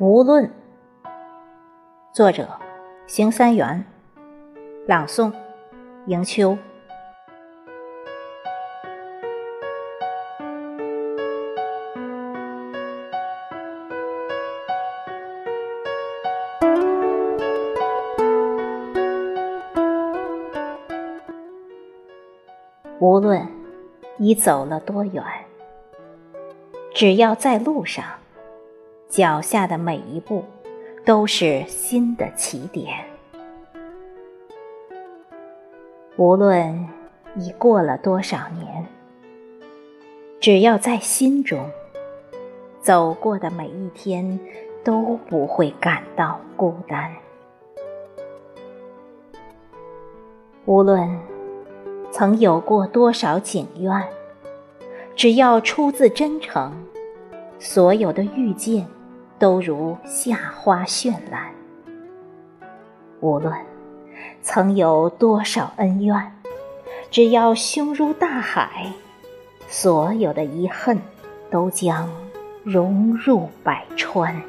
无论，作者：邢三元，朗诵：迎秋。无论你走了多远，只要在路上。脚下的每一步，都是新的起点。无论已过了多少年，只要在心中，走过的每一天都不会感到孤单。无论曾有过多少景愿，只要出自真诚，所有的遇见。都如夏花绚烂。无论曾有多少恩怨，只要胸如大海，所有的遗恨都将融入百川。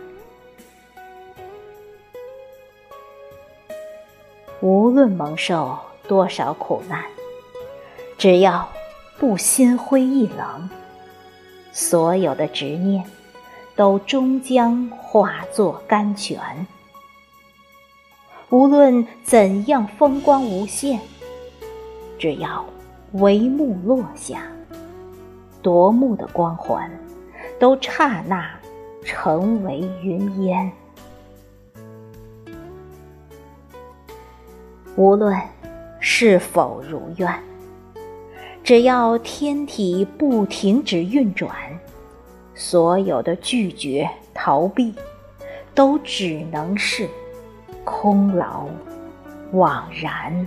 无论蒙受多少苦难，只要不心灰意冷，所有的执念。都终将化作甘泉。无论怎样风光无限，只要帷幕落下，夺目的光环都刹那成为云烟。无论是否如愿，只要天体不停止运转。所有的拒绝、逃避，都只能是空劳、枉然。